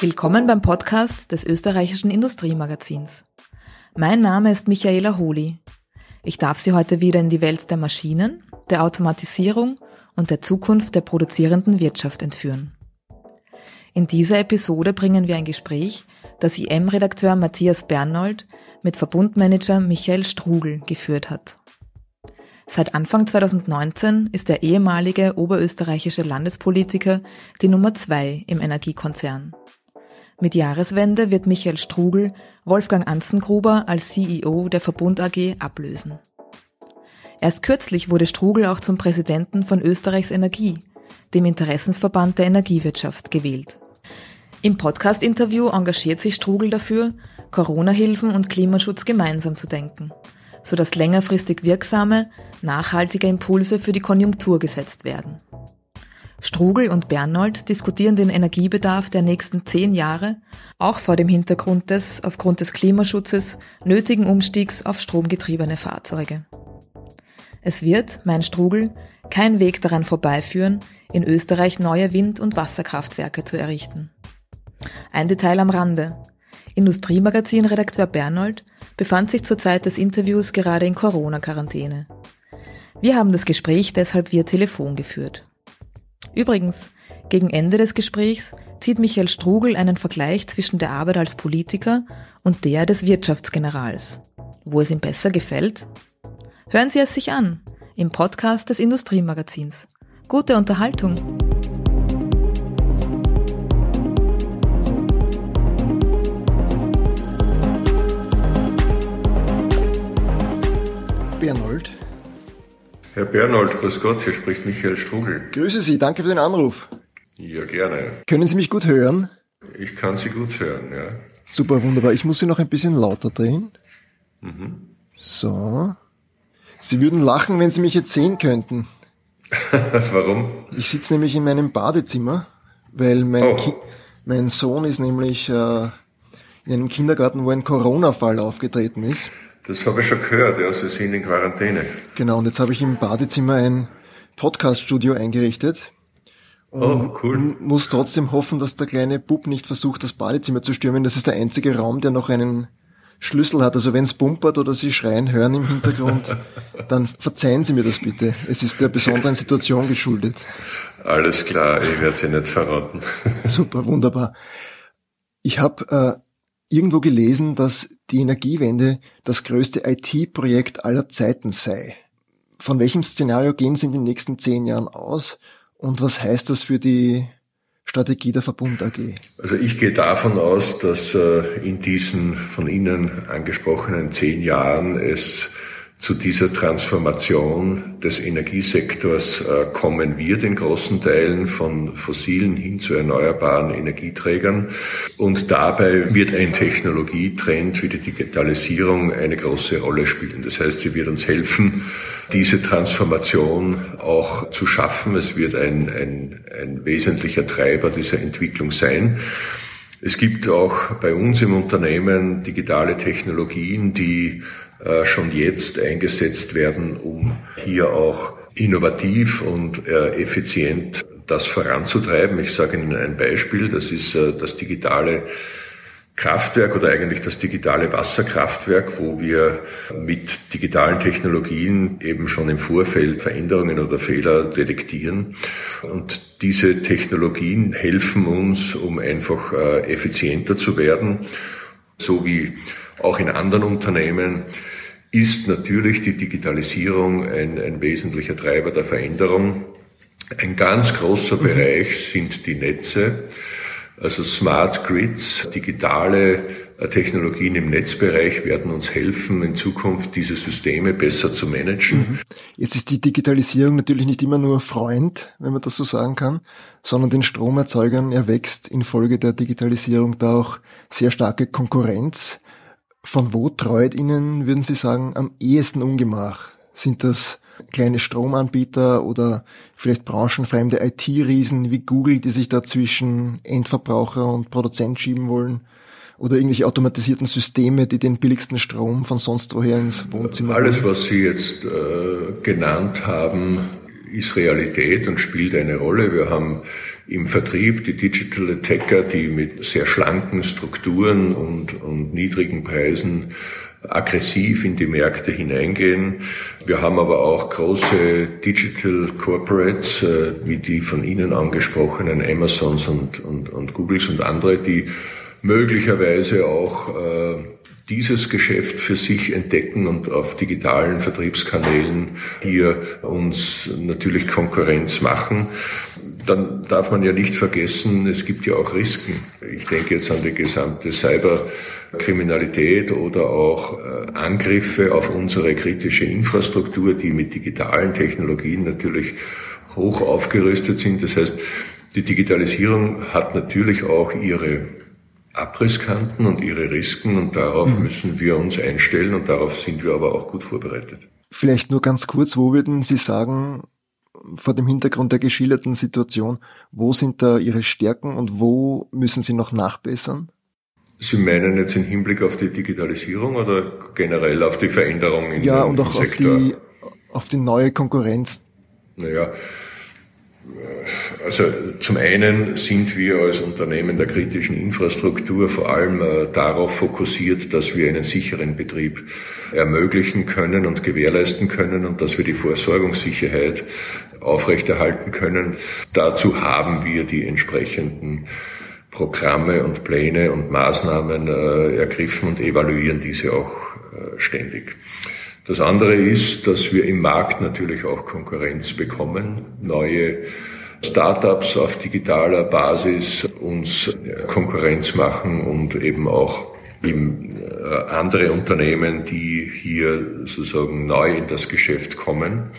Willkommen beim Podcast des österreichischen Industriemagazins. Mein Name ist Michaela Holi. Ich darf Sie heute wieder in die Welt der Maschinen, der Automatisierung und der Zukunft der produzierenden Wirtschaft entführen. In dieser Episode bringen wir ein Gespräch, das IM-Redakteur Matthias Bernold mit Verbundmanager Michael Strugel geführt hat. Seit Anfang 2019 ist der ehemalige oberösterreichische Landespolitiker die Nummer zwei im Energiekonzern. Mit Jahreswende wird Michael Strugel Wolfgang Anzengruber als CEO der Verbund AG ablösen. Erst kürzlich wurde Strugel auch zum Präsidenten von Österreichs Energie, dem Interessensverband der Energiewirtschaft, gewählt. Im Podcast-Interview engagiert sich Strugel dafür, Corona-Hilfen und Klimaschutz gemeinsam zu denken sodass längerfristig wirksame, nachhaltige Impulse für die Konjunktur gesetzt werden. Strugel und Bernold diskutieren den Energiebedarf der nächsten zehn Jahre, auch vor dem Hintergrund des, aufgrund des Klimaschutzes, nötigen Umstiegs auf stromgetriebene Fahrzeuge. Es wird, mein Strugel, kein Weg daran vorbeiführen, in Österreich neue Wind- und Wasserkraftwerke zu errichten. Ein Detail am Rande. Industriemagazin-Redakteur Bernold befand sich zur Zeit des Interviews gerade in Corona-Quarantäne. Wir haben das Gespräch deshalb via Telefon geführt. Übrigens, gegen Ende des Gesprächs zieht Michael Strugel einen Vergleich zwischen der Arbeit als Politiker und der des Wirtschaftsgenerals. Wo es ihm besser gefällt? Hören Sie es sich an, im Podcast des Industriemagazins. Gute Unterhaltung! Bernold. Herr Bernold, grüß Gott, hier spricht Michael Strugel. Grüße Sie, danke für den Anruf. Ja, gerne. Können Sie mich gut hören? Ich kann Sie gut hören, ja. Super, wunderbar. Ich muss Sie noch ein bisschen lauter drehen. Mhm. So. Sie würden lachen, wenn Sie mich jetzt sehen könnten. Warum? Ich sitze nämlich in meinem Badezimmer, weil mein, oh. mein Sohn ist nämlich äh, in einem Kindergarten, wo ein Corona-Fall aufgetreten ist. Das habe ich schon gehört, ja, Sie sind in Quarantäne. Genau, und jetzt habe ich im Badezimmer ein Podcast-Studio eingerichtet. Oh, cool. muss trotzdem hoffen, dass der kleine Bub nicht versucht, das Badezimmer zu stürmen. Das ist der einzige Raum, der noch einen Schlüssel hat. Also wenn es bumpert oder Sie schreien hören im Hintergrund, dann verzeihen Sie mir das bitte. Es ist der besonderen Situation geschuldet. Alles klar, ich werde Sie nicht verraten. Super, wunderbar. Ich habe äh, irgendwo gelesen, dass die Energiewende das größte IT-Projekt aller Zeiten sei. Von welchem Szenario gehen Sie in den nächsten zehn Jahren aus und was heißt das für die Strategie der Verbund AG? Also ich gehe davon aus, dass äh, in diesen von Ihnen angesprochenen zehn Jahren es zu dieser Transformation des Energiesektors äh, kommen wird in großen Teilen von fossilen hin zu erneuerbaren Energieträgern. Und dabei wird ein Technologietrend wie die Digitalisierung eine große Rolle spielen. Das heißt, sie wird uns helfen, diese Transformation auch zu schaffen. Es wird ein, ein, ein wesentlicher Treiber dieser Entwicklung sein. Es gibt auch bei uns im Unternehmen digitale Technologien, die schon jetzt eingesetzt werden, um hier auch innovativ und äh, effizient das voranzutreiben. Ich sage Ihnen ein Beispiel, das ist äh, das digitale Kraftwerk oder eigentlich das digitale Wasserkraftwerk, wo wir mit digitalen Technologien eben schon im Vorfeld Veränderungen oder Fehler detektieren. Und diese Technologien helfen uns, um einfach effizienter zu werden, so wie auch in anderen Unternehmen ist natürlich die Digitalisierung ein, ein wesentlicher Treiber der Veränderung. Ein ganz großer mhm. Bereich sind die Netze, also Smart Grids, digitale äh, Technologien im Netzbereich werden uns helfen, in Zukunft diese Systeme besser zu managen. Mhm. Jetzt ist die Digitalisierung natürlich nicht immer nur Freund, wenn man das so sagen kann, sondern den Stromerzeugern erwächst infolge der Digitalisierung da auch sehr starke Konkurrenz. Von wo treut Ihnen, würden Sie sagen, am ehesten Ungemach? Sind das kleine Stromanbieter oder vielleicht branchenfremde IT-Riesen wie Google, die sich da zwischen Endverbraucher und Produzent schieben wollen? Oder irgendwelche automatisierten Systeme, die den billigsten Strom von sonst woher ins Wohnzimmer Alles, was Sie jetzt äh, genannt haben, ist Realität und spielt eine Rolle. Wir haben im Vertrieb die Digital Attacker, die mit sehr schlanken Strukturen und, und niedrigen Preisen aggressiv in die Märkte hineingehen. Wir haben aber auch große Digital Corporates, äh, wie die von Ihnen angesprochenen Amazons und, und, und Googles und andere, die möglicherweise auch äh, dieses Geschäft für sich entdecken und auf digitalen Vertriebskanälen hier uns natürlich Konkurrenz machen. Dann darf man ja nicht vergessen, es gibt ja auch Risiken. Ich denke jetzt an die gesamte Cyberkriminalität oder auch äh, Angriffe auf unsere kritische Infrastruktur, die mit digitalen Technologien natürlich hoch aufgerüstet sind. Das heißt, die Digitalisierung hat natürlich auch ihre Abrisskanten und ihre Risiken und darauf mhm. müssen wir uns einstellen und darauf sind wir aber auch gut vorbereitet. Vielleicht nur ganz kurz, wo würden Sie sagen, vor dem Hintergrund der geschilderten Situation, wo sind da Ihre Stärken und wo müssen Sie noch nachbessern? Sie meinen jetzt im Hinblick auf die Digitalisierung oder generell auf die Veränderungen in Ja, und auch auf die, auf die neue Konkurrenz. Naja, also zum einen sind wir als Unternehmen der kritischen Infrastruktur vor allem äh, darauf fokussiert, dass wir einen sicheren Betrieb ermöglichen können und gewährleisten können und dass wir die Versorgungssicherheit aufrechterhalten können. Dazu haben wir die entsprechenden Programme und Pläne und Maßnahmen äh, ergriffen und evaluieren diese auch äh, ständig. Das andere ist, dass wir im Markt natürlich auch Konkurrenz bekommen, neue Startups auf digitaler Basis uns Konkurrenz machen und eben auch äh, andere Unternehmen, die hier sozusagen neu in das Geschäft kommen.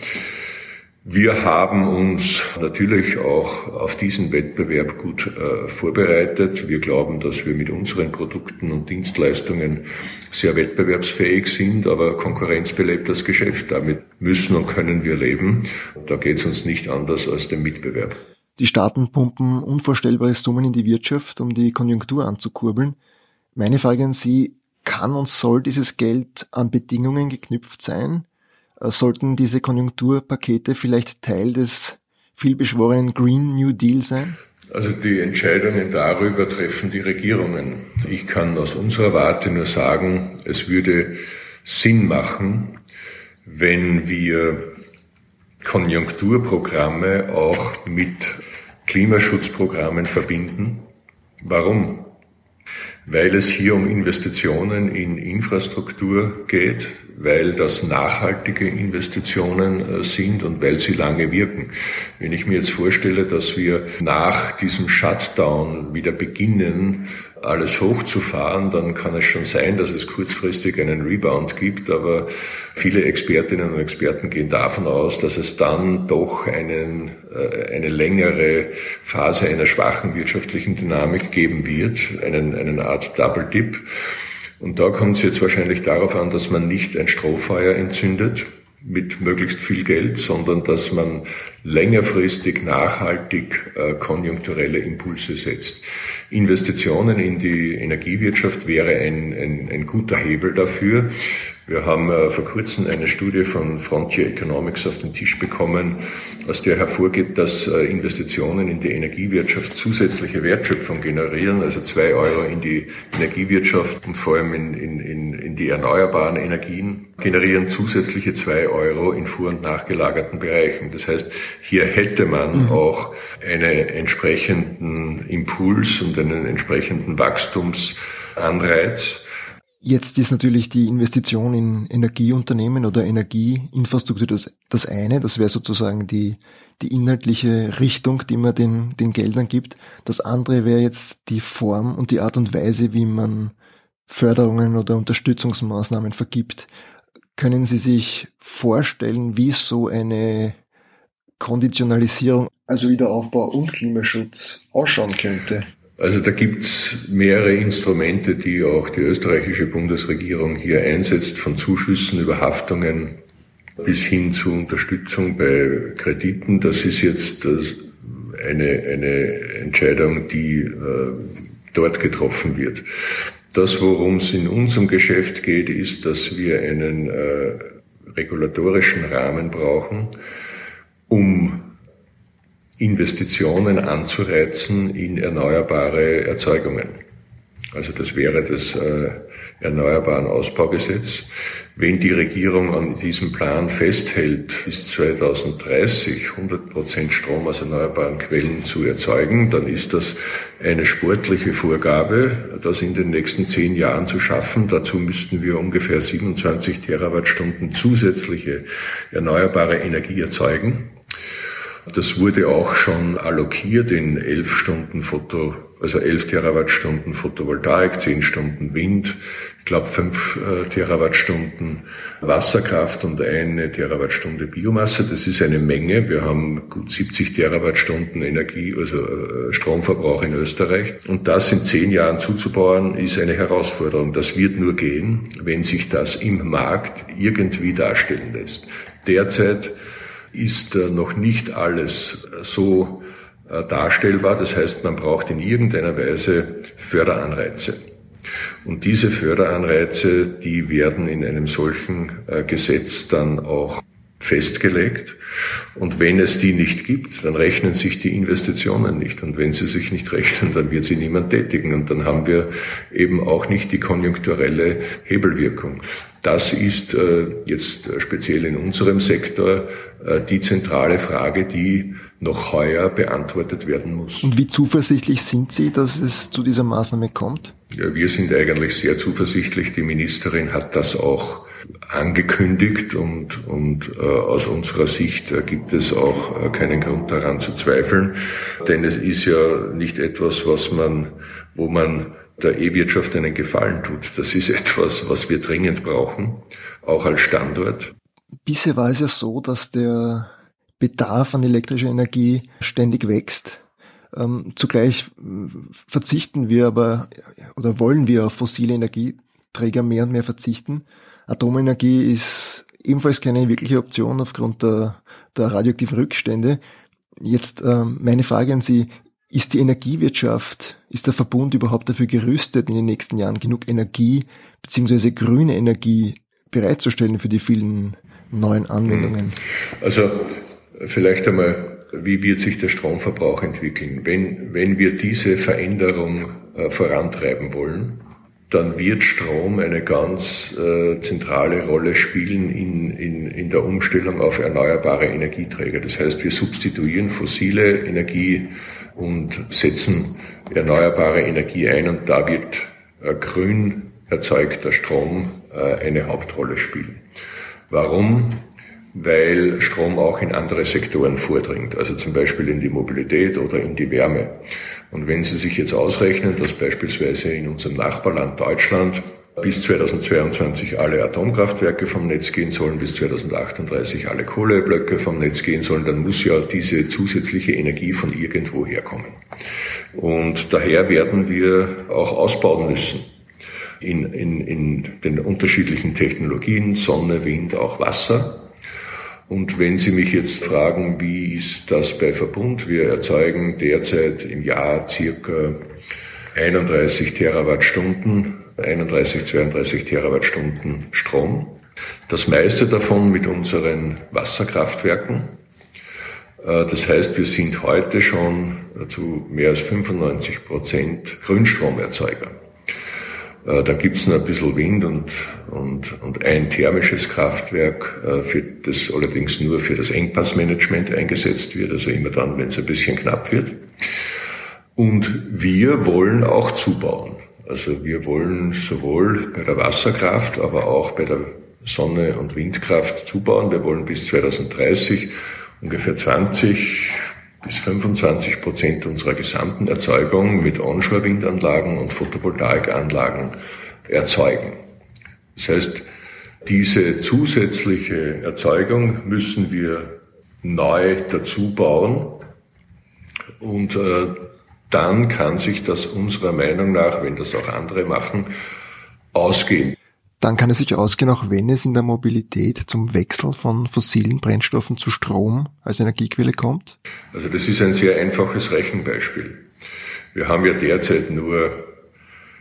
Wir haben uns natürlich auch auf diesen Wettbewerb gut äh, vorbereitet. Wir glauben, dass wir mit unseren Produkten und Dienstleistungen sehr wettbewerbsfähig sind, aber Konkurrenz belebt das Geschäft. Damit müssen und können wir leben. Da geht es uns nicht anders als dem Mitbewerb. Die Staaten pumpen unvorstellbare Summen in die Wirtschaft, um die Konjunktur anzukurbeln. Meine Frage an Sie, kann und soll dieses Geld an Bedingungen geknüpft sein? Äh, sollten diese Konjunkturpakete vielleicht Teil des vielbeschworenen Green New Deal sein? Also die Entscheidungen darüber treffen die Regierungen. Ich kann aus unserer Warte nur sagen, es würde Sinn machen, wenn wir Konjunkturprogramme auch mit Klimaschutzprogrammen verbinden. Warum? Weil es hier um Investitionen in Infrastruktur geht, weil das nachhaltige Investitionen äh, sind und weil sie lange wirken. Wenn ich mir jetzt vorstelle, dass wir nach diesem Shutdown wieder beginnen, alles hochzufahren, dann kann es schon sein, dass es kurzfristig einen Rebound gibt, aber viele Expertinnen und Experten gehen davon aus, dass es dann doch einen, äh, eine längere Phase einer schwachen wirtschaftlichen Dynamik geben wird, einen, einen Art Double Dip. Und da kommt es jetzt wahrscheinlich darauf an, dass man nicht ein Strohfeuer entzündet mit möglichst viel Geld, sondern dass man längerfristig nachhaltig äh, konjunkturelle Impulse setzt. Investitionen in die Energiewirtschaft wäre ein, ein, ein guter Hebel dafür. Wir haben äh, vor kurzem eine Studie von Frontier Economics auf den Tisch bekommen, aus der hervorgeht, dass äh, Investitionen in die Energiewirtschaft zusätzliche Wertschöpfung generieren, also zwei Euro in die Energiewirtschaft und vor allem in, in, in die erneuerbaren Energien generieren zusätzliche zwei Euro in vor- und nachgelagerten Bereichen. Das heißt, hier hätte man mhm. auch einen entsprechenden Impuls und einen entsprechenden Wachstumsanreiz. Jetzt ist natürlich die Investition in Energieunternehmen oder Energieinfrastruktur das, das eine. Das wäre sozusagen die, die inhaltliche Richtung, die man den, den Geldern gibt. Das andere wäre jetzt die Form und die Art und Weise, wie man Förderungen oder Unterstützungsmaßnahmen vergibt. Können Sie sich vorstellen, wie so eine Konditionalisierung, also Wiederaufbau und Klimaschutz ausschauen könnte? Also da gibt's mehrere Instrumente, die auch die österreichische Bundesregierung hier einsetzt, von Zuschüssen über Haftungen bis hin zu Unterstützung bei Krediten. Das ist jetzt eine, eine Entscheidung, die äh, dort getroffen wird. Das, worum es in unserem Geschäft geht, ist, dass wir einen äh, regulatorischen Rahmen brauchen, um Investitionen anzureizen in erneuerbare Erzeugungen. Also das wäre das äh, Erneuerbaren Ausbaugesetz. Wenn die Regierung an diesem Plan festhält, bis 2030 100 Prozent Strom aus erneuerbaren Quellen zu erzeugen, dann ist das eine sportliche Vorgabe, das in den nächsten zehn Jahren zu schaffen. Dazu müssten wir ungefähr 27 Terawattstunden zusätzliche erneuerbare Energie erzeugen. Das wurde auch schon allokiert in elf Stunden Foto, also elf Terawattstunden Photovoltaik, zehn Stunden Wind, ich glaube fünf äh, Terawattstunden Wasserkraft und eine Terawattstunde Biomasse. Das ist eine Menge. Wir haben gut 70 Terawattstunden Energie, also äh, Stromverbrauch in Österreich. Und das in zehn Jahren zuzubauen, ist eine Herausforderung. Das wird nur gehen, wenn sich das im Markt irgendwie darstellen lässt. Derzeit ist äh, noch nicht alles äh, so äh, darstellbar. Das heißt, man braucht in irgendeiner Weise Förderanreize. Und diese Förderanreize, die werden in einem solchen Gesetz dann auch festgelegt. Und wenn es die nicht gibt, dann rechnen sich die Investitionen nicht. Und wenn sie sich nicht rechnen, dann wird sie niemand tätigen. Und dann haben wir eben auch nicht die konjunkturelle Hebelwirkung. Das ist äh, jetzt speziell in unserem Sektor äh, die zentrale Frage, die noch heuer beantwortet werden muss. Und wie zuversichtlich sind Sie, dass es zu dieser Maßnahme kommt? Ja, wir sind eigentlich sehr zuversichtlich. Die Ministerin hat das auch angekündigt und, und äh, aus unserer Sicht äh, gibt es auch äh, keinen Grund daran zu zweifeln, denn es ist ja nicht etwas, was man, wo man der E-Wirtschaft einen Gefallen tut. Das ist etwas, was wir dringend brauchen, auch als Standort. Bisher war es ja so, dass der Bedarf an elektrischer Energie ständig wächst. Ähm, zugleich äh, verzichten wir aber oder wollen wir auf fossile Energieträger mehr und mehr verzichten. Atomenergie ist ebenfalls keine wirkliche Option aufgrund der, der radioaktiven Rückstände. Jetzt ähm, meine Frage an Sie, ist die Energiewirtschaft, ist der Verbund überhaupt dafür gerüstet, in den nächsten Jahren genug Energie beziehungsweise grüne Energie bereitzustellen für die vielen neuen Anwendungen? Hm. Also vielleicht einmal, wie wird sich der Stromverbrauch entwickeln? Wenn, wenn wir diese Veränderung äh, vorantreiben wollen, dann wird Strom eine ganz äh, zentrale Rolle spielen in, in, in der Umstellung auf erneuerbare Energieträger. Das heißt, wir substituieren fossile Energie und setzen erneuerbare Energie ein und da wird äh, grün erzeugter Strom äh, eine Hauptrolle spielen. Warum? Weil Strom auch in andere Sektoren vordringt, also zum Beispiel in die Mobilität oder in die Wärme. Und wenn Sie sich jetzt ausrechnen, dass beispielsweise in unserem Nachbarland Deutschland bis 2022 alle Atomkraftwerke vom Netz gehen sollen, bis 2038 alle Kohleblöcke vom Netz gehen sollen, dann muss ja diese zusätzliche Energie von irgendwo herkommen. Und daher werden wir auch ausbauen müssen in, in, in den unterschiedlichen Technologien, Sonne, Wind, auch Wasser. Und wenn Sie mich jetzt fragen, wie ist das bei Verbund? Wir erzeugen derzeit im Jahr circa 31 Terawattstunden, 31, 32 Terawattstunden Strom. Das meiste davon mit unseren Wasserkraftwerken. Äh, das heißt, wir sind heute schon zu mehr als 95 Prozent Grünstromerzeuger. Äh, da gibt's noch ein bisschen Wind und, und, und ein thermisches Kraftwerk, äh, für das allerdings nur für das Engpassmanagement eingesetzt wird, also immer dann, wenn es ein bisschen knapp wird. Und wir wollen auch zubauen. Also wir wollen sowohl bei der Wasserkraft, aber auch bei der Sonne- und Windkraft zubauen. Wir wollen bis 2030 ungefähr 20 bis 25 Prozent unserer gesamten Erzeugung mit Onshore-Windanlagen und Photovoltaikanlagen erzeugen. Das heißt, diese zusätzliche Erzeugung müssen wir neu dazu bauen und äh, dann kann sich das unserer Meinung nach, wenn das auch andere machen, ausgehen. Dann kann es sich ausgehen, auch wenn es in der Mobilität zum Wechsel von fossilen Brennstoffen zu Strom als Energiequelle kommt? Also das ist ein sehr einfaches Rechenbeispiel. Wir haben ja derzeit nur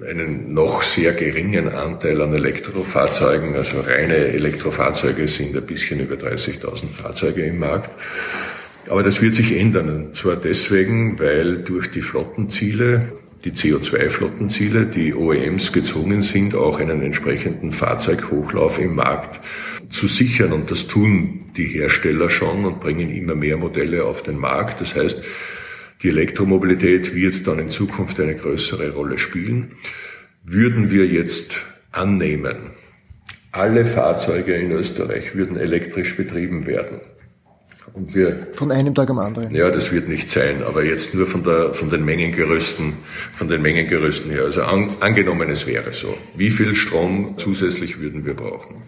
einen noch sehr geringen Anteil an Elektrofahrzeugen, also reine Elektrofahrzeuge sind ein bisschen über 30.000 Fahrzeuge im Markt. Aber das wird sich ändern. Und zwar deswegen, weil durch die Flottenziele, die CO2-Flottenziele, die OEMs gezwungen sind, auch einen entsprechenden Fahrzeughochlauf im Markt zu sichern. Und das tun die Hersteller schon und bringen immer mehr Modelle auf den Markt. Das heißt, die Elektromobilität wird dann in Zukunft eine größere Rolle spielen. Würden wir jetzt annehmen, alle Fahrzeuge in Österreich würden elektrisch betrieben werden. Und wir, von einem Tag am anderen. Ja, das wird nicht sein, aber jetzt nur von der, von den Mengengerüsten, von den Mengengerüsten her. Also an, angenommen, es wäre so. Wie viel Strom zusätzlich würden wir brauchen?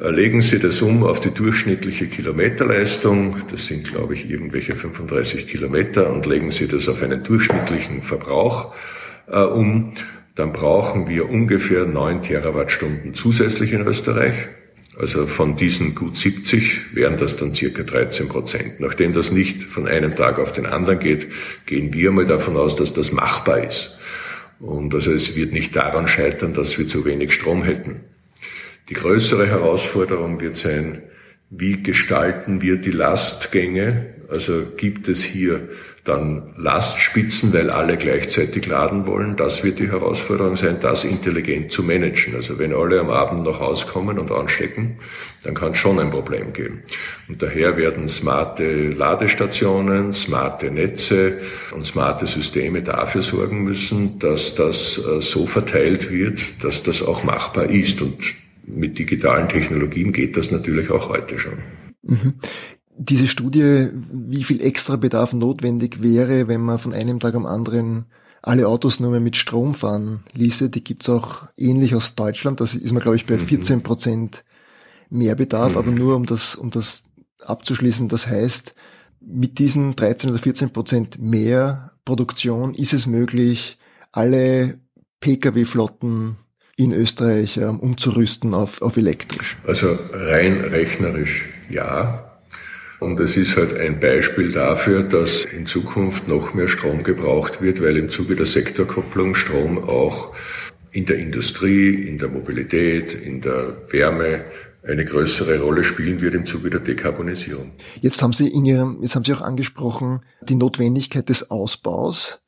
Äh, legen Sie das um auf die durchschnittliche Kilometerleistung, das sind, glaube ich, irgendwelche 35 Kilometer, und legen Sie das auf einen durchschnittlichen Verbrauch äh, um, dann brauchen wir ungefähr 9 Terawattstunden zusätzlich in Österreich. Also von diesen gut 70 wären das dann circa 13 Prozent. Nachdem das nicht von einem Tag auf den anderen geht, gehen wir mal davon aus, dass das machbar ist. Und also es wird nicht daran scheitern, dass wir zu wenig Strom hätten. Die größere Herausforderung wird sein, wie gestalten wir die Lastgänge? Also gibt es hier dann Lastspitzen, weil alle gleichzeitig laden wollen. Das wird die Herausforderung sein, das intelligent zu managen. Also wenn alle am Abend nach Hause kommen und anstecken, dann kann es schon ein Problem geben. Und daher werden smarte Ladestationen, smarte Netze und smarte Systeme dafür sorgen müssen, dass das äh, so verteilt wird, dass das auch machbar ist. Und mit digitalen Technologien geht das natürlich auch heute schon. Diese Studie, wie viel extra Bedarf notwendig wäre, wenn man von einem Tag am anderen alle Autos nur mehr mit Strom fahren ließe, die gibt's auch ähnlich aus Deutschland. Das ist man, glaube ich, bei 14 mhm. Prozent mehr Bedarf, mhm. aber nur um das, um das abzuschließen. Das heißt, mit diesen 13 oder 14 Prozent mehr Produktion ist es möglich, alle Pkw-Flotten in Österreich ähm, umzurüsten auf, auf elektrisch. Also rein rechnerisch ja. Und es ist halt ein Beispiel dafür, dass in Zukunft noch mehr Strom gebraucht wird, weil im Zuge der Sektorkopplung Strom auch in der Industrie, in der Mobilität, in der Wärme eine größere Rolle spielen wird im Zuge der Dekarbonisierung. Jetzt haben Sie in Ihrem, jetzt haben Sie auch angesprochen, die Notwendigkeit des Ausbaus.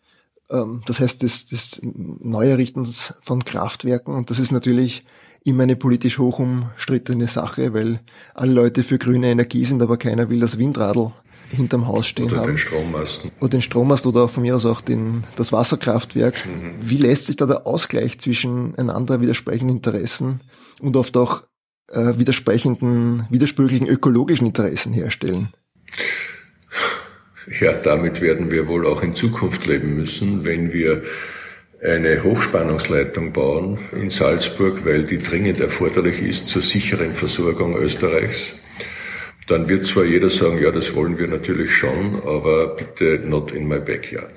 Ähm, das heißt, des, des Neuerrichtens von Kraftwerken. Und das ist natürlich immer eine politisch hoch umstrittene Sache, weil alle Leute für grüne Energie sind, aber keiner will das Windradl hinterm Haus stehen oder haben. Den Strommasten. Oder den Strommast oder von mir aus auch den, das Wasserkraftwerk. Mhm. Wie lässt sich da der Ausgleich zwischen einander widersprechenden Interessen und oft auch äh, widersprechenden, widersprüchlichen ökologischen Interessen herstellen? Ja, damit werden wir wohl auch in Zukunft leben müssen, wenn wir eine Hochspannungsleitung bauen in Salzburg, weil die dringend erforderlich ist zur sicheren Versorgung Österreichs. Dann wird zwar jeder sagen, ja, das wollen wir natürlich schon, aber bitte not in my backyard.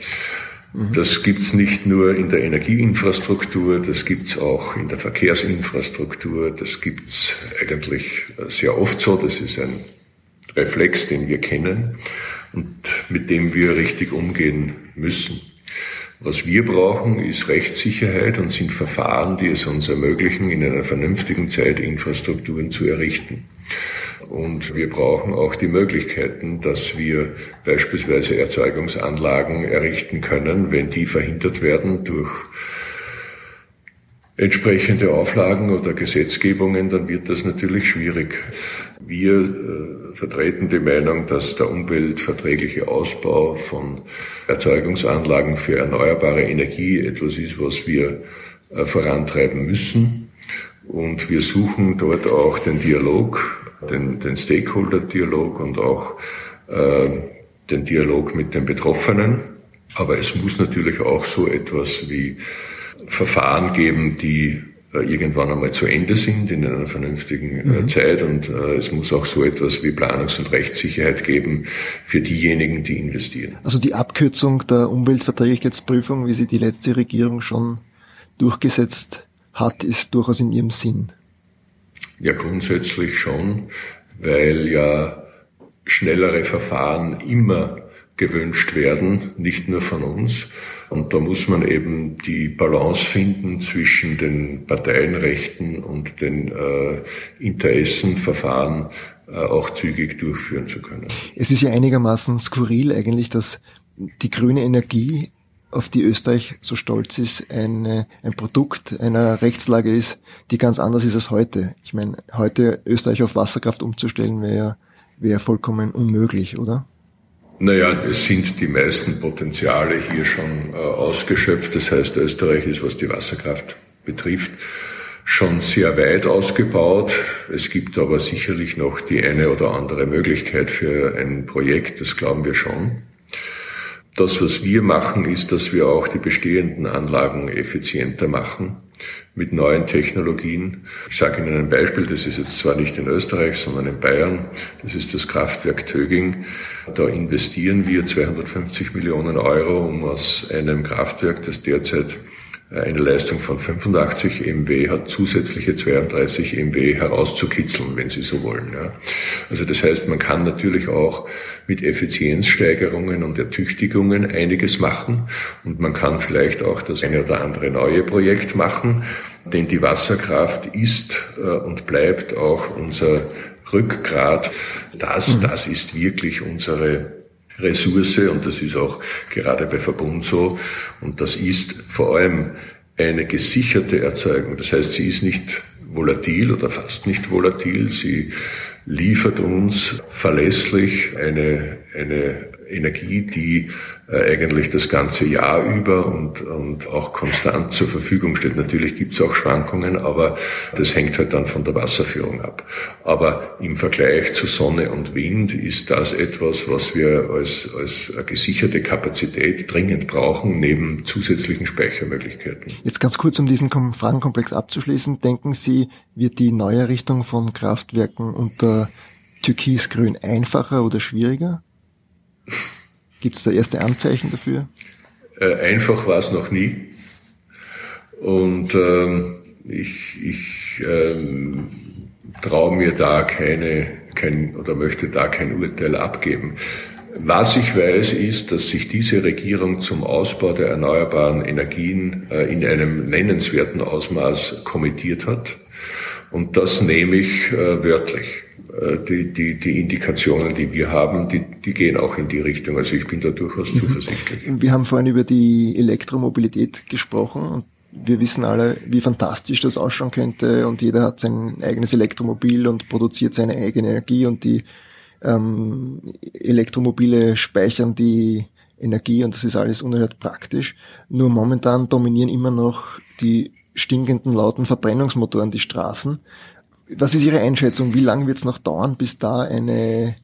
Mhm. Das gibt's nicht nur in der Energieinfrastruktur, das gibt's auch in der Verkehrsinfrastruktur, das gibt's eigentlich sehr oft so, das ist ein Reflex, den wir kennen und mit dem wir richtig umgehen müssen. Was wir brauchen, ist Rechtssicherheit und sind Verfahren, die es uns ermöglichen, in einer vernünftigen Zeit Infrastrukturen zu errichten. Und wir brauchen auch die Möglichkeiten, dass wir beispielsweise Erzeugungsanlagen errichten können, wenn die verhindert werden durch entsprechende Auflagen oder Gesetzgebungen, dann wird das natürlich schwierig. Wir äh, vertreten die Meinung, dass der umweltverträgliche Ausbau von Erzeugungsanlagen für erneuerbare Energie etwas ist, was wir äh, vorantreiben müssen. Und wir suchen dort auch den Dialog, den, den Stakeholder-Dialog und auch äh, den Dialog mit den Betroffenen. Aber es muss natürlich auch so etwas wie Verfahren geben, die irgendwann einmal zu Ende sind in einer vernünftigen äh, mhm. Zeit und äh, es muss auch so etwas wie Planungs- und Rechtssicherheit geben für diejenigen, die investieren. Also die Abkürzung der Umweltverträglichkeitsprüfung, wie sie die letzte Regierung schon durchgesetzt hat, ist durchaus in ihrem Sinn. Ja, grundsätzlich schon, weil ja schnellere Verfahren immer gewünscht werden, nicht nur von uns. Und da muss man eben die Balance finden zwischen den Parteienrechten und den äh, Interessenverfahren äh, auch zügig durchführen zu können. Es ist ja einigermaßen skurril eigentlich, dass die grüne Energie, auf die Österreich so stolz ist, eine, ein Produkt einer Rechtslage ist, die ganz anders ist als heute. Ich meine, heute Österreich auf Wasserkraft umzustellen, wäre wäre vollkommen unmöglich, oder? Naja, es sind die meisten Potenziale hier schon äh, ausgeschöpft. Das heißt, Österreich ist, was die Wasserkraft betrifft, schon sehr weit ausgebaut. Es gibt aber sicherlich noch die eine oder andere Möglichkeit für ein Projekt, das glauben wir schon. Das, was wir machen, ist, dass wir auch die bestehenden Anlagen effizienter machen mit neuen Technologien. Ich sage Ihnen ein Beispiel, das ist jetzt zwar nicht in Österreich, sondern in Bayern. Das ist das Kraftwerk Töging. Da investieren wir 250 Millionen Euro, um aus einem Kraftwerk, das derzeit eine Leistung von 85 MW hat, zusätzliche 32 MW herauszukitzeln, wenn Sie so wollen. Ja. Also das heißt, man kann natürlich auch mit Effizienzsteigerungen und Ertüchtigungen einiges machen und man kann vielleicht auch das eine oder andere neue Projekt machen, denn die Wasserkraft ist äh, und bleibt auch unser Rückgrat. Das, mhm. das ist wirklich unsere Ressource und das ist auch gerade bei Verbund so und das ist vor allem eine gesicherte Erzeugung. Das heißt, sie ist nicht volatil oder fast nicht volatil. Sie liefert uns verlässlich eine, eine Energie, die äh, eigentlich das ganze Jahr über und, und auch konstant zur Verfügung steht. Natürlich gibt es auch Schwankungen, aber das hängt halt dann von der Wasserführung ab. Aber im Vergleich zu Sonne und Wind ist das etwas, was wir als, als gesicherte Kapazität dringend brauchen, neben zusätzlichen Speichermöglichkeiten. Jetzt ganz kurz, um diesen Fragenkomplex abzuschließen. Denken Sie, wird die Neuerrichtung von Kraftwerken unter Türkisgrün einfacher oder schwieriger? Gibt es da erste Anzeichen dafür? Äh, einfach war es noch nie. Und ähm, ich, ich ähm, traue mir da keine, kein, oder möchte da kein Urteil abgeben. Was ich weiß, ist, dass sich diese Regierung zum Ausbau der erneuerbaren Energien äh, in einem nennenswerten Ausmaß kommittiert hat. Und das nehme ich äh, wörtlich. Äh, die, die, die Indikationen, die wir haben, die, die gehen auch in die Richtung. Also ich bin da durchaus mhm. zuversichtlich. Wir haben vorhin über die Elektromobilität gesprochen und wir wissen alle, wie fantastisch das ausschauen könnte und jeder hat sein eigenes Elektromobil und produziert seine eigene Energie und die ähm, Elektromobile speichern die Energie und das ist alles unerhört praktisch. Nur momentan dominieren immer noch die stinkenden lauten Verbrennungsmotoren die Straßen was ist Ihre Einschätzung? Wie lange wird es noch dauern, bis da eine,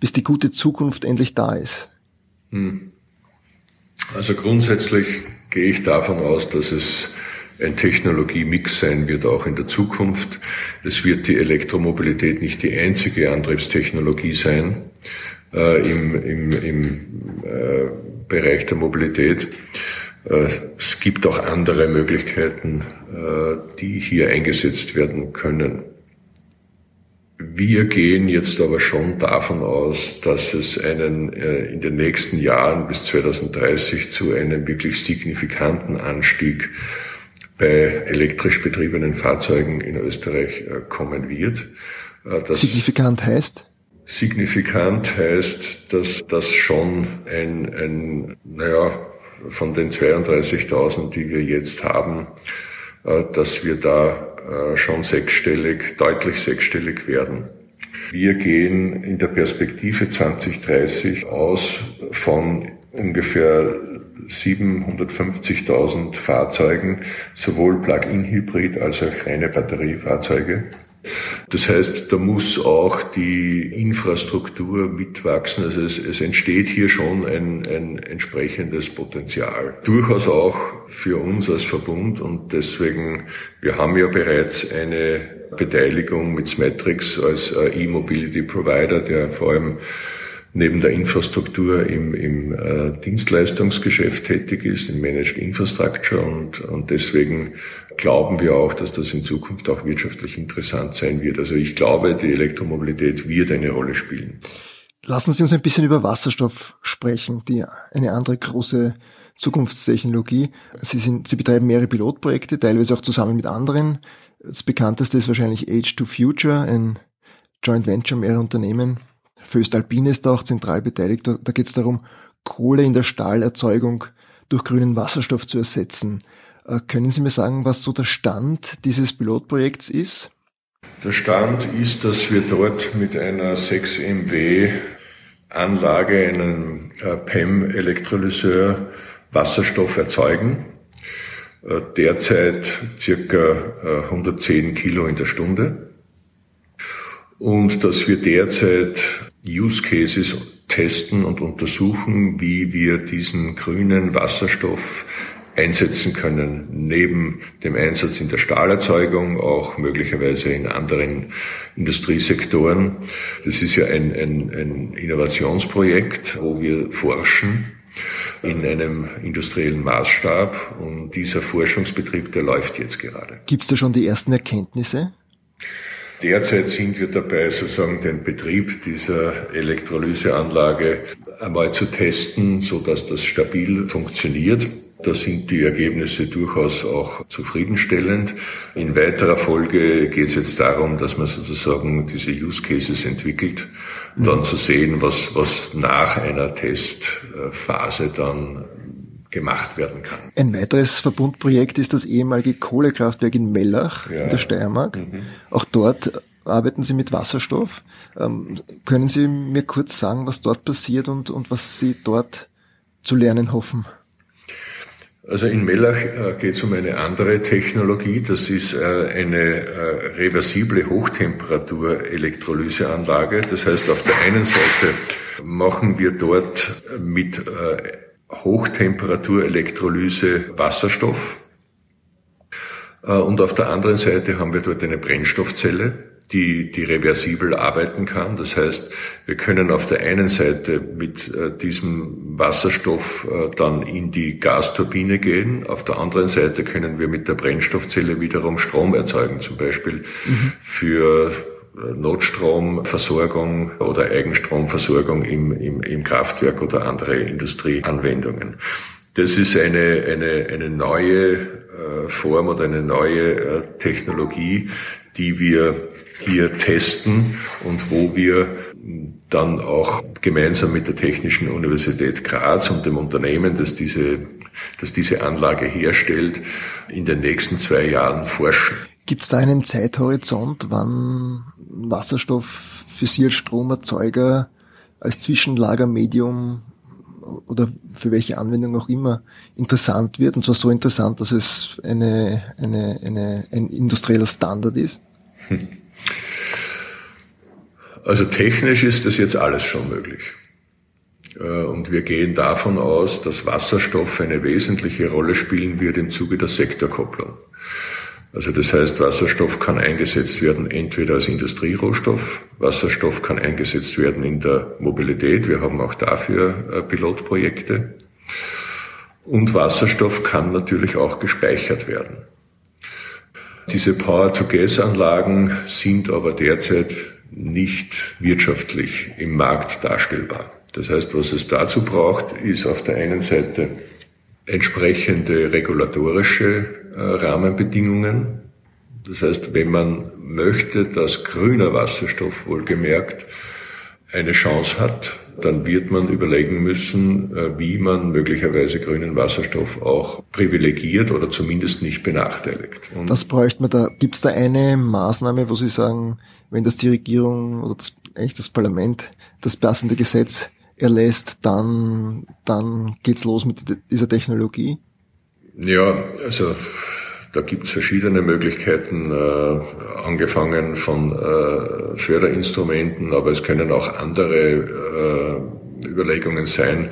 bis die gute Zukunft endlich da ist? Hm. Also grundsätzlich gehe ich davon aus, dass es ein Technologiemix sein wird, auch in der Zukunft. Es wird die Elektromobilität nicht die einzige Antriebstechnologie sein äh, im, im, im äh, Bereich der Mobilität. Äh, es gibt auch andere Möglichkeiten, äh, die hier eingesetzt werden können. Wir gehen jetzt aber schon davon aus, dass es einen äh, in den nächsten Jahren bis 2030 zu einem wirklich signifikanten Anstieg bei elektrisch betriebenen Fahrzeugen in Österreich äh, kommen wird. Äh, signifikant heißt? Signifikant heißt, dass das schon ein, ein naja, von den 32.000, die wir jetzt haben, dass wir da äh, schon sechsstellig, deutlich sechsstellig werden. Wir gehen in der Perspektive 2030 aus von ungefähr 750.000 Fahrzeugen, sowohl Plug-in-Hybrid als auch reine Batteriefahrzeuge. Das heißt, da muss auch die Infrastruktur mitwachsen. Also es, es entsteht hier schon ein, ein entsprechendes Potenzial. Durchaus auch für uns als Verbund und deswegen, wir haben ja bereits eine Beteiligung mit Smetrix als äh, E-Mobility Provider, der vor allem neben der Infrastruktur im, im äh, Dienstleistungsgeschäft tätig ist, im Managed Infrastructure und, und deswegen glauben wir auch, dass das in Zukunft auch wirtschaftlich interessant sein wird. Also ich glaube, die Elektromobilität wird eine Rolle spielen. Lassen Sie uns ein bisschen über Wasserstoff sprechen, die eine andere große Zukunftstechnologie. Sie, sind, Sie betreiben mehrere Pilotprojekte, teilweise auch zusammen mit anderen. Das bekannteste ist wahrscheinlich Age to Future, ein Joint Venture mehrerer Unternehmen. Föstalpine ist da auch zentral beteiligt. Da, da geht es darum, Kohle in der Stahlerzeugung durch grünen Wasserstoff zu ersetzen. Äh, können Sie mir sagen, was so der Stand dieses Pilotprojekts ist? Der Stand ist, dass wir dort mit einer 6 MW Anlage, einem äh, PEM-Elektrolyseur, Wasserstoff erzeugen. Äh, derzeit circa 110 Kilo in der Stunde. Und dass wir derzeit Use Cases testen und untersuchen, wie wir diesen grünen Wasserstoff einsetzen können, neben dem Einsatz in der Stahlerzeugung, auch möglicherweise in anderen Industriesektoren. Das ist ja ein, ein, ein Innovationsprojekt, wo wir forschen in einem industriellen Maßstab und dieser Forschungsbetrieb, der läuft jetzt gerade. Gibt es da schon die ersten Erkenntnisse? Derzeit sind wir dabei, sozusagen den Betrieb dieser Elektrolyseanlage einmal zu testen, so dass das stabil funktioniert. Da sind die Ergebnisse durchaus auch zufriedenstellend. In weiterer Folge geht es jetzt darum, dass man sozusagen diese Use Cases entwickelt, mhm. dann zu sehen, was, was nach einer Testphase dann gemacht werden kann. Ein weiteres Verbundprojekt ist das ehemalige Kohlekraftwerk in Mellach ja. in der Steiermark. Mhm. Auch dort arbeiten Sie mit Wasserstoff. Ähm, können Sie mir kurz sagen, was dort passiert und, und was Sie dort zu lernen hoffen? Also in Mellach äh, geht es um eine andere Technologie. Das ist äh, eine äh, reversible Hochtemperatur-Elektrolyseanlage. Das heißt, auf der einen Seite machen wir dort mit äh, Hochtemperatur-Elektrolyse Wasserstoff. Und auf der anderen Seite haben wir dort eine Brennstoffzelle, die, die reversibel arbeiten kann. Das heißt, wir können auf der einen Seite mit äh, diesem Wasserstoff äh, dann in die Gasturbine gehen. Auf der anderen Seite können wir mit der Brennstoffzelle wiederum Strom erzeugen, zum Beispiel mhm. für Notstromversorgung oder Eigenstromversorgung im, im, im Kraftwerk oder andere Industrieanwendungen. Das ist eine, eine, eine neue äh, Form oder eine neue äh, Technologie, die wir hier testen und wo wir dann auch gemeinsam mit der Technischen Universität Graz und dem Unternehmen, das diese, das diese Anlage herstellt, in den nächsten zwei Jahren forschen. Gibt es da einen Zeithorizont, wann Wasserstoff für Sie als Stromerzeuger, als Zwischenlagermedium oder für welche Anwendung auch immer interessant wird? Und zwar so interessant, dass es eine, eine, eine, ein industrieller Standard ist? Also technisch ist das jetzt alles schon möglich. Äh, und wir gehen davon aus, dass Wasserstoff eine wesentliche Rolle spielen wird im Zuge der Sektorkopplung. Also das heißt, Wasserstoff kann eingesetzt werden entweder als Industrierohstoff, Wasserstoff kann eingesetzt werden in der Mobilität, wir haben auch dafür äh, Pilotprojekte. Und Wasserstoff kann natürlich auch gespeichert werden. Diese Power-to-Gas-Anlagen sind aber derzeit nicht wirtschaftlich im Markt darstellbar. Das heißt, was es dazu braucht, ist auf der einen Seite entsprechende regulatorische äh, Rahmenbedingungen. Das heißt, wenn man möchte, dass grüner Wasserstoff wohlgemerkt eine Chance hat, dann wird man überlegen müssen, äh, wie man möglicherweise grünen Wasserstoff auch privilegiert oder zumindest nicht benachteiligt. Und Was bräuchte man da? Gibt es da eine Maßnahme, wo Sie sagen, wenn das die Regierung oder das, eigentlich das Parlament das passende Gesetz erlässt, dann, dann geht's los mit dieser Technologie? Ja, also da gibt's verschiedene Möglichkeiten, äh, angefangen von äh, Förderinstrumenten, aber es können auch andere äh, Überlegungen sein,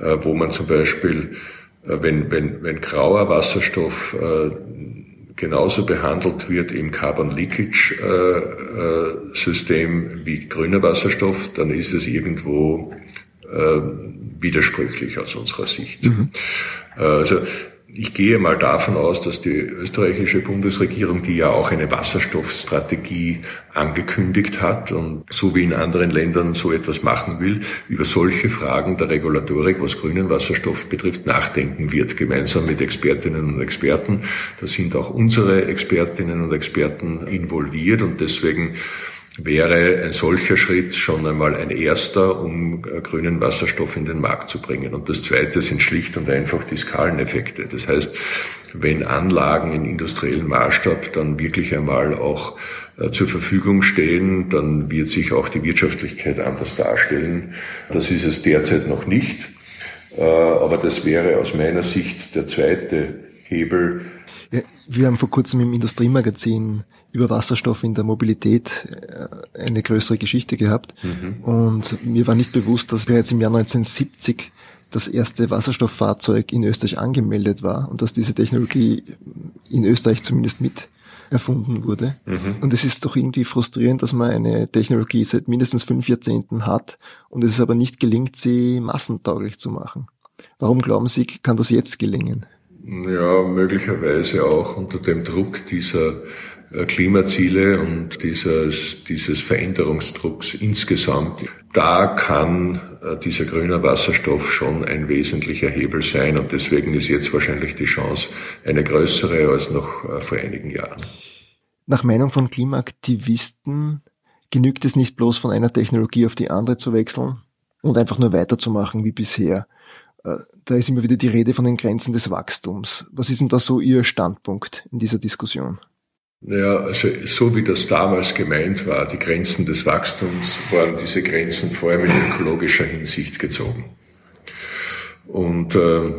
äh, wo man zum Beispiel, äh, wenn, wenn, wenn grauer Wasserstoff äh, genauso behandelt wird im Carbon Leakage System wie grüner Wasserstoff, dann ist es irgendwo widersprüchlich aus unserer Sicht. Mhm. Also ich gehe mal davon aus, dass die österreichische Bundesregierung, die ja auch eine Wasserstoffstrategie angekündigt hat und so wie in anderen Ländern so etwas machen will, über solche Fragen der Regulatorik, was grünen Wasserstoff betrifft, nachdenken wird, gemeinsam mit Expertinnen und Experten. Da sind auch unsere Expertinnen und Experten involviert und deswegen wäre ein solcher Schritt schon einmal ein erster, um äh, grünen Wasserstoff in den Markt zu bringen. Und das zweite sind schlicht und einfach die Skaleneffekte. Das heißt, wenn Anlagen in industriellen Maßstab dann wirklich einmal auch äh, zur Verfügung stehen, dann wird sich auch die Wirtschaftlichkeit anders darstellen. Das ist es derzeit noch nicht. Äh, aber das wäre aus meiner Sicht der zweite Hebel. Wir haben vor kurzem im Industriemagazin über Wasserstoff in der Mobilität äh, eine größere Geschichte gehabt. Mhm. Und mir war nicht bewusst, dass bereits im Jahr 1970 das erste Wasserstofffahrzeug in Österreich angemeldet war und dass diese Technologie in Österreich zumindest mit erfunden wurde. Mhm. Und es ist doch irgendwie frustrierend, dass man eine Technologie seit mindestens fünf Jahrzehnten hat und es ist aber nicht gelingt, sie massentauglich zu machen. Warum glauben Sie, kann das jetzt gelingen? Ja, möglicherweise auch unter dem Druck dieser äh, Klimaziele und dieses, dieses Veränderungsdrucks insgesamt. Da kann äh, dieser grüne Wasserstoff schon ein wesentlicher Hebel sein und deswegen ist jetzt wahrscheinlich die Chance eine größere als noch äh, vor einigen Jahren. Nach Meinung von Klimaaktivisten genügt es nicht bloß von einer Technologie auf die andere zu wechseln und einfach nur weiterzumachen wie bisher. Da ist immer wieder die Rede von den Grenzen des Wachstums. Was ist denn da so Ihr Standpunkt in dieser Diskussion? Naja, also so wie das damals gemeint war, die Grenzen des Wachstums, waren diese Grenzen vor allem in ökologischer Hinsicht gezogen. Und äh,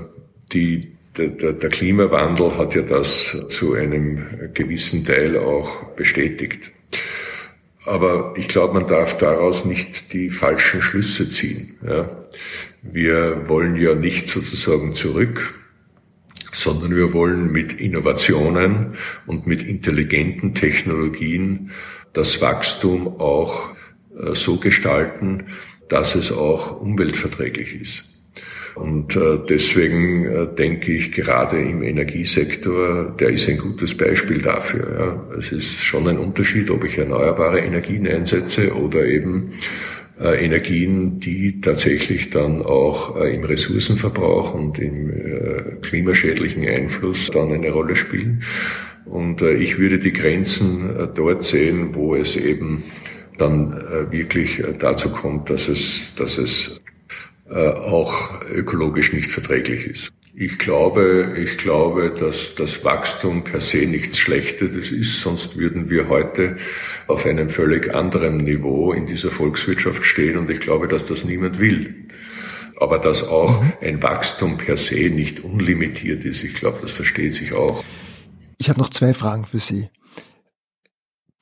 die, der, der Klimawandel hat ja das zu einem gewissen Teil auch bestätigt. Aber ich glaube, man darf daraus nicht die falschen Schlüsse ziehen. Ja. Wir wollen ja nicht sozusagen zurück sondern wir wollen mit Innovationen und mit intelligenten Technologien das Wachstum auch äh, so gestalten, dass es auch umweltverträglich ist. Und äh, deswegen äh, denke ich, gerade im Energiesektor, der ist ein gutes Beispiel dafür. Es ist schon ein Unterschied, ob ich erneuerbare Energien einsetze oder eben Energien, die tatsächlich dann auch äh, im Ressourcenverbrauch und im äh, klimaschädlichen Einfluss dann eine Rolle spielen. Und äh, ich würde die Grenzen äh, dort sehen, wo es eben dann äh, wirklich dazu kommt, dass es, dass es auch ökologisch nicht verträglich ist. Ich glaube, ich glaube, dass das Wachstum per se nichts Schlechtes ist, sonst würden wir heute auf einem völlig anderen Niveau in dieser Volkswirtschaft stehen und ich glaube, dass das niemand will. Aber dass auch mhm. ein Wachstum per se nicht unlimitiert ist, ich glaube, das versteht sich auch. Ich habe noch zwei Fragen für Sie.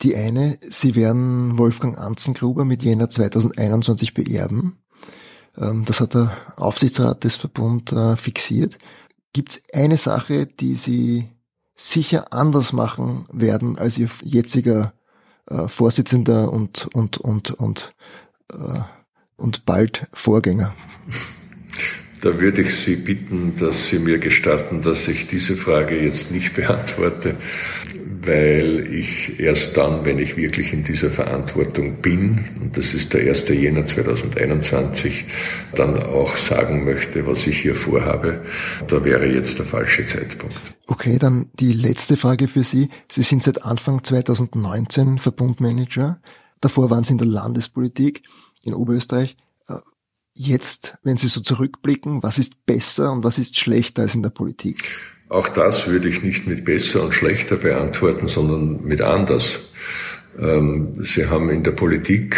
Die eine, Sie werden Wolfgang Anzengruber mit Jänner 2021 beerben. Ähm, das hat der Aufsichtsrat des Verbund äh, fixiert. Gibt es eine Sache, die Sie sicher anders machen werden als Ihr jetziger äh, Vorsitzender und, und, und, und, äh, und bald Vorgänger? Da würde ich Sie bitten, dass Sie mir gestatten, dass ich diese Frage jetzt nicht beantworte weil ich erst dann, wenn ich wirklich in dieser Verantwortung bin, und das ist der 1. Jänner 2021, dann auch sagen möchte, was ich hier vorhabe. Da wäre jetzt der falsche Zeitpunkt. Okay, dann die letzte Frage für Sie. Sie sind seit Anfang 2019 Verbundmanager. Davor waren Sie in der Landespolitik in Oberösterreich. Äh, jetzt, wenn Sie so zurückblicken, was ist besser und was ist schlechter als in der Politik? Auch das würde ich nicht mit besser und schlechter beantworten, sondern mit anders. Ähm, Sie haben in der Politik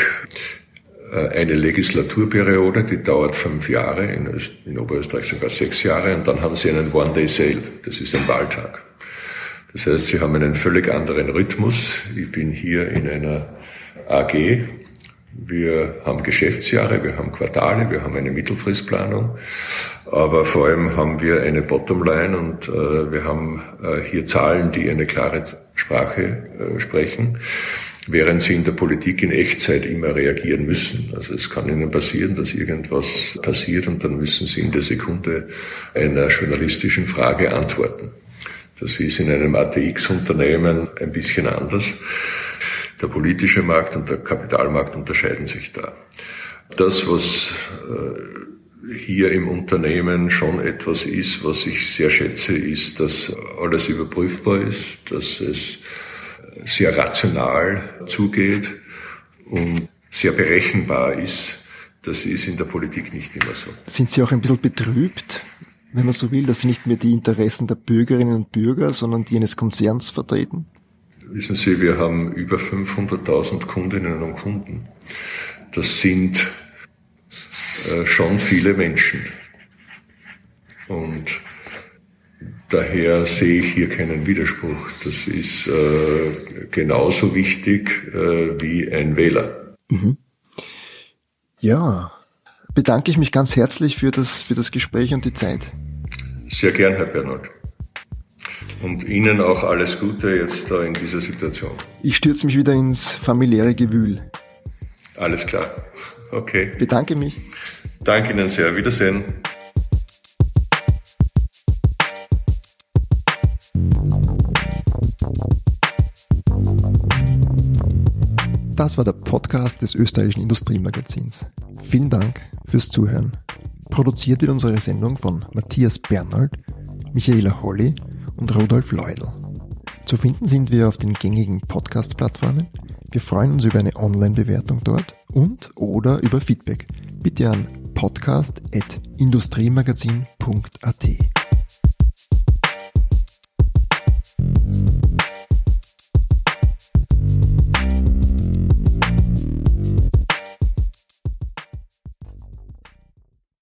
äh, eine Legislaturperiode, die dauert fünf Jahre, in, Öst in Oberösterreich sogar sechs Jahre, und dann haben Sie einen One-Day-Sale, das ist ein Wahltag. Das heißt, Sie haben einen völlig anderen Rhythmus. Ich bin hier in einer AG, wir haben Geschäftsjahre, wir haben Quartale, wir haben eine Mittelfristplanung, aber vor allem haben wir eine Bottomline und äh, wir haben äh, hier Zahlen, die eine klare Sprache äh, sprechen. während sie in der Politik in Echtzeit immer reagieren müssen. Also es kann ihnen passieren, dass irgendwas passiert und dann müssen sie in der Sekunde einer journalistischen Frage antworten. Das ist in einem ATX-Unternehmen ein bisschen anders. Der politische Markt und der Kapitalmarkt unterscheiden sich da. Das, was äh, hier im Unternehmen schon etwas ist, was ich sehr schätze, ist, dass alles überprüfbar ist, dass es sehr rational zugeht und sehr berechenbar ist. Das ist in der Politik nicht immer so. Sind Sie auch ein bisschen betrübt, wenn man so will, dass Sie nicht mehr die Interessen der Bürgerinnen und Bürger, sondern die eines Konzerns vertreten? Wissen Sie, wir haben über 500.000 Kundinnen und Kunden. Das sind äh, schon viele Menschen. Und Daher sehe ich hier keinen Widerspruch. Das ist äh, genauso wichtig äh, wie ein Wähler. Mhm. Ja, bedanke ich mich ganz herzlich für das, für das Gespräch und die Zeit. Sehr gern, Herr Bernhard. Und Ihnen auch alles Gute jetzt da in dieser Situation. Ich stürze mich wieder ins familiäre Gewühl. Alles klar. Okay. Bedanke mich. Danke Ihnen sehr. Wiedersehen. Das war der Podcast des österreichischen Industriemagazins. Vielen Dank fürs Zuhören. Produziert wird unsere Sendung von Matthias Bernhold, Michaela Holly und Rudolf Leudl. Zu finden sind wir auf den gängigen Podcast-Plattformen. Wir freuen uns über eine Online-Bewertung dort und oder über Feedback. Bitte an podcast.industriemagazin.at.